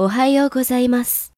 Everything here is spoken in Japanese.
おはようございます。